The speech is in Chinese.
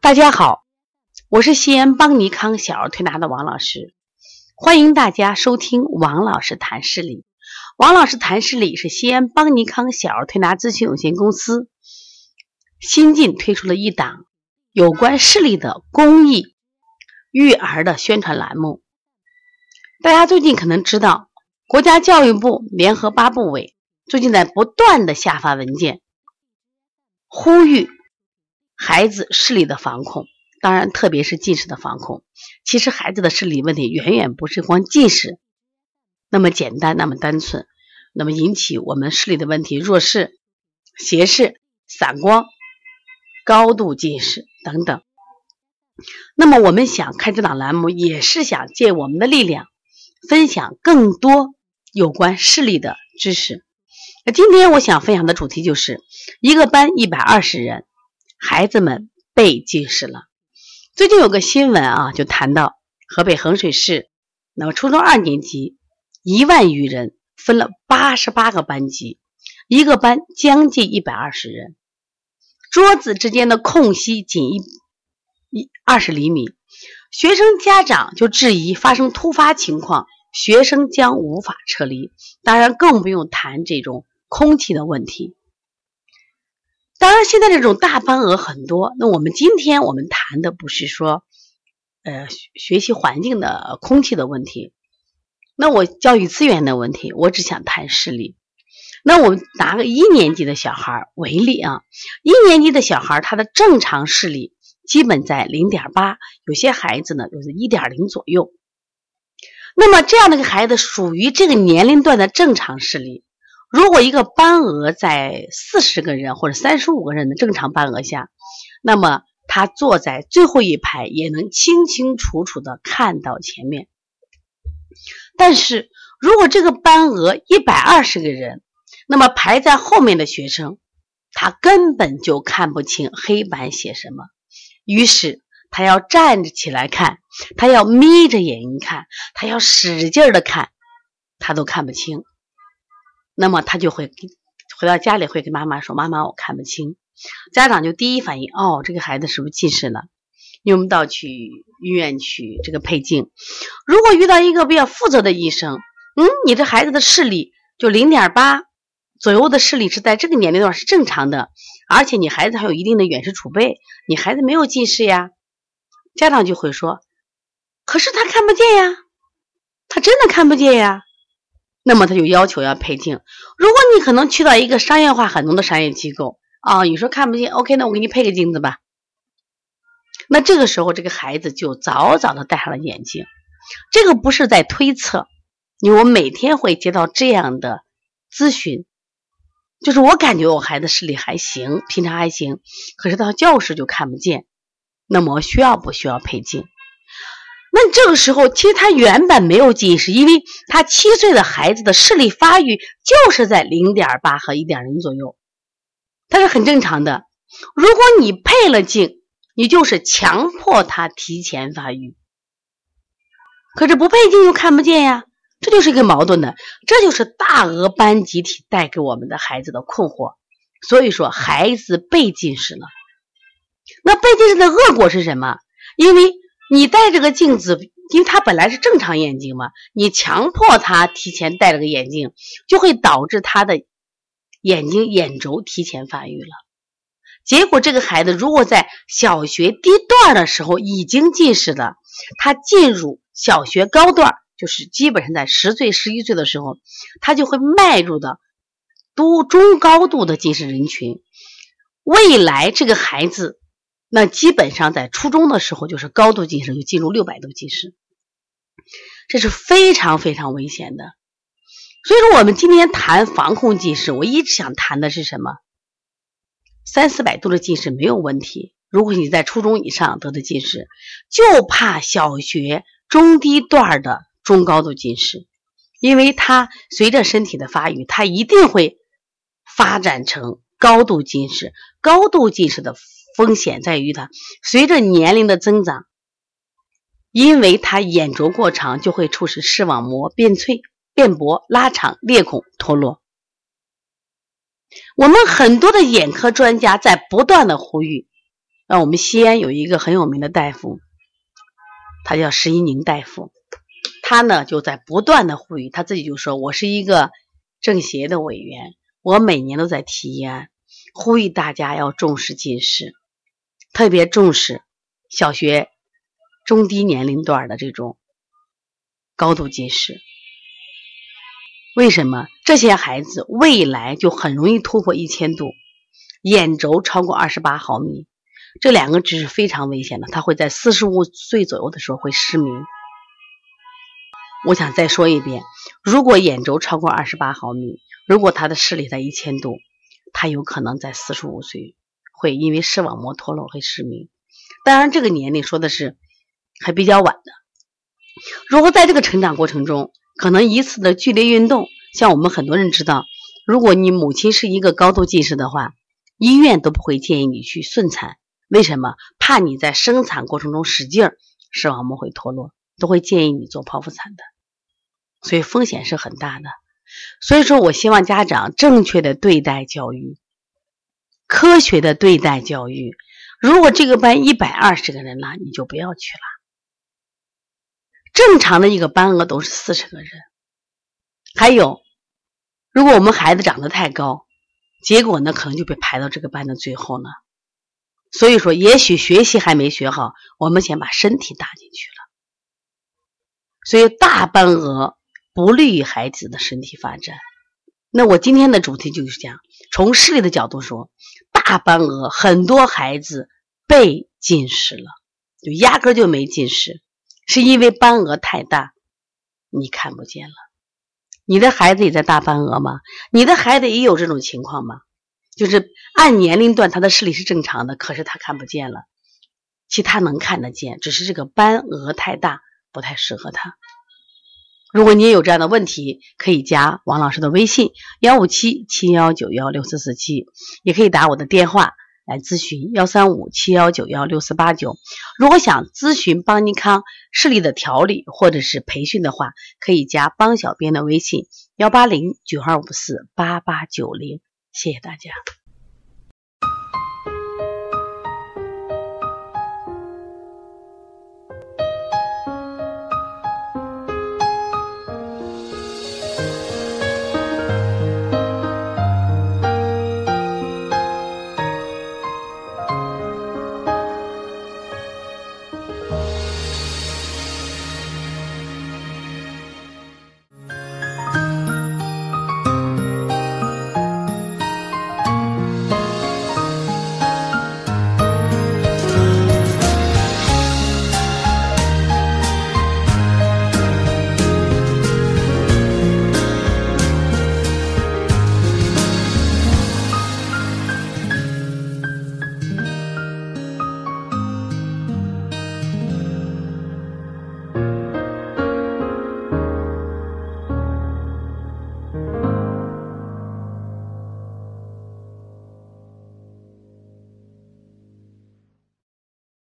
大家好，我是西安邦尼康小儿推拿的王老师，欢迎大家收听王老师谈视力。王老师谈视力是西安邦尼康小儿推拿咨询有限公司新近推出了一档有关视力的公益育儿的宣传栏目。大家最近可能知道，国家教育部联合八部委最近在不断的下发文件，呼吁。孩子视力的防控，当然特别是近视的防控。其实孩子的视力问题远远不是光近视那么简单、那么单纯，那么引起我们视力的问题，弱视、斜视、散光、高度近视等等。那么我们想开这档栏目，也是想借我们的力量，分享更多有关视力的知识。那今天我想分享的主题就是一个班一百二十人。孩子们被近视了。最近有个新闻啊，就谈到河北衡水市，那么初中二年级一万余人，分了八十八个班级，一个班将近一百二十人，桌子之间的空隙仅一一二十厘米，学生家长就质疑发生突发情况，学生将无法撤离。当然，更不用谈这种空气的问题。当然，现在这种大班额很多。那我们今天我们谈的不是说，呃，学习环境的空气的问题。那我教育资源的问题，我只想谈视力。那我们拿个一年级的小孩为例啊，一年级的小孩他的正常视力基本在零点八，有些孩子呢就是一点零左右。那么这样的一个孩子属于这个年龄段的正常视力。如果一个班额在四十个人或者三十五个人的正常班额下，那么他坐在最后一排也能清清楚楚的看到前面。但是如果这个班额一百二十个人，那么排在后面的学生，他根本就看不清黑板写什么，于是他要站着起来看，他要眯着眼睛看，他要使劲的看，他都看不清。那么他就会回到家里，会跟妈妈说：“妈妈，我看不清。”家长就第一反应：“哦，这个孩子是不是近视了？”用不到去医院去这个配镜。如果遇到一个比较负责的医生，嗯，你这孩子的视力就零点八左右的视力是在这个年龄段是正常的，而且你孩子还有一定的远视储备，你孩子没有近视呀。家长就会说：“可是他看不见呀，他真的看不见呀。”那么他就要求要配镜。如果你可能去到一个商业化很浓的商业机构啊，你说看不见，OK，那我给你配个镜子吧。那这个时候，这个孩子就早早的戴上了眼镜。这个不是在推测，因为我每天会接到这样的咨询，就是我感觉我孩子视力还行，平常还行，可是到教室就看不见。那么需要不需要配镜？那这个时候，其实他原本没有近视，因为他七岁的孩子的视力发育就是在零点八和一点零左右，他是很正常的。如果你配了镜，你就是强迫他提前发育。可是不配镜又看不见呀，这就是一个矛盾的，这就是大额班集体带给我们的孩子的困惑。所以说，孩子被近视了。那被近视的恶果是什么？因为。你戴这个镜子，因为他本来是正常眼睛嘛，你强迫他提前戴了个眼镜，就会导致他的眼睛眼轴提前发育了。结果这个孩子如果在小学低段的时候已经近视了，他进入小学高段，就是基本上在十岁、十一岁的时候，他就会迈入的多中高度的近视人群。未来这个孩子。那基本上在初中的时候就是高度近视，就进入六百度近视，这是非常非常危险的。所以说，我们今天谈防控近视，我一直想谈的是什么？三四百度的近视没有问题。如果你在初中以上得的近视，就怕小学中低段的中高度近视，因为它随着身体的发育，它一定会发展成高度近视。高度近视的。风险在于它。随着年龄的增长，因为它眼轴过长，就会促使视网膜变脆、变薄、拉长、裂孔脱落。我们很多的眼科专家在不断的呼吁，那我们西安有一个很有名的大夫，他叫石一宁大夫，他呢就在不断的呼吁，他自己就说：“我是一个政协的委员，我每年都在提案，呼吁大家要重视近视，特别重视小学中低年龄段的这种高度近视。为什么这些孩子未来就很容易突破一千度，眼轴超过二十八毫米？”这两个值是非常危险的，他会在四十五岁左右的时候会失明。我想再说一遍，如果眼轴超过二十八毫米，如果他的视力在一千度，他有可能在四十五岁会因为视网膜脱落会失明。当然，这个年龄说的是还比较晚的。如果在这个成长过程中，可能一次的剧烈运动，像我们很多人知道，如果你母亲是一个高度近视的话，医院都不会建议你去顺产。为什么怕你在生产过程中使劲儿，视网膜会脱落，都会建议你做剖腹产的，所以风险是很大的。所以说我希望家长正确的对待教育，科学的对待教育。如果这个班一百二十个人了，你就不要去了。正常的一个班额都是四十个人。还有，如果我们孩子长得太高，结果呢可能就被排到这个班的最后呢。所以说，也许学习还没学好，我们先把身体搭进去了。所以大班额不利于孩子的身体发展。那我今天的主题就是讲，从视力的角度说，大班额很多孩子被近视了，就压根就没近视，是因为班额太大，你看不见了。你的孩子也在大班额吗？你的孩子也有这种情况吗？就是按年龄段，他的视力是正常的，可是他看不见了。其他能看得见，只是这个斑额太大，不太适合他。如果你也有这样的问题，可以加王老师的微信幺五七七幺九幺六四四七，也可以打我的电话来咨询幺三五七幺九幺六四八九。如果想咨询邦尼康视力的调理或者是培训的话，可以加邦小编的微信幺八零九二五四八八九零。谢谢大家。